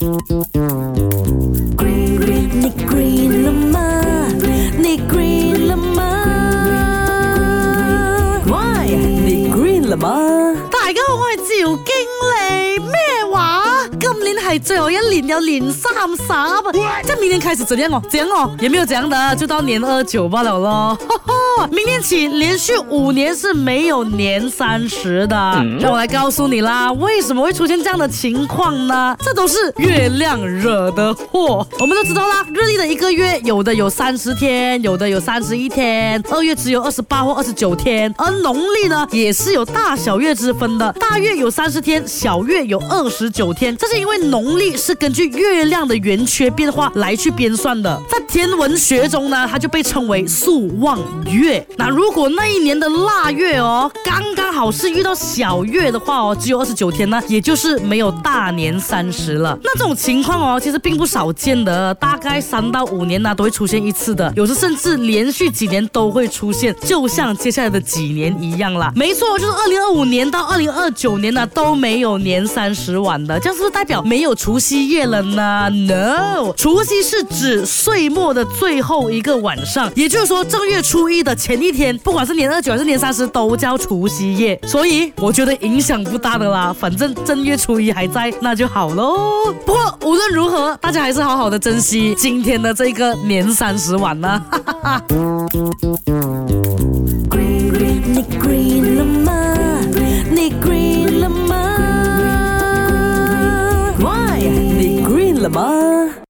Green, green, này green là green là ma Why? Này green là ma Đại 家好，我係趙經理。最好要领要领三十吧，这明天开始怎样哦？怎样哦？也没有怎样的，就到年二九罢了咯。明天起连续五年是没有年三十的，让我来告诉你啦，为什么会出现这样的情况呢？这都是月亮惹的祸。我们都知道啦，日历的一个月有的有三十天，有的有三十一天，二月只有二十八或二十九天。而农历呢，也是有大小月之分的，大月有三十天，小月有二十九天，这是因为农农历是根据月亮的圆缺变化来去编算的，在天文学中呢，它就被称为朔望月。那如果那一年的腊月哦，刚刚好是遇到小月的话哦，只有二十九天呢，也就是没有大年三十了。那这种情况哦，其实并不少见的，大概三到五年呢都会出现一次的，有时甚至连续几年都会出现，就像接下来的几年一样啦。没错，就是二零二五年到二零二九年呢都没有年三十晚的，这样是不是代表没有？除夕夜了呢？No，除夕是指岁末的最后一个晚上，也就是说正月初一的前一天，不管是年二九还是年三十都叫除夕夜，所以我觉得影响不大的啦。反正正月初一还在，那就好喽。不过无论如何，大家还是好好的珍惜今天的这个年三十晚呢。吗？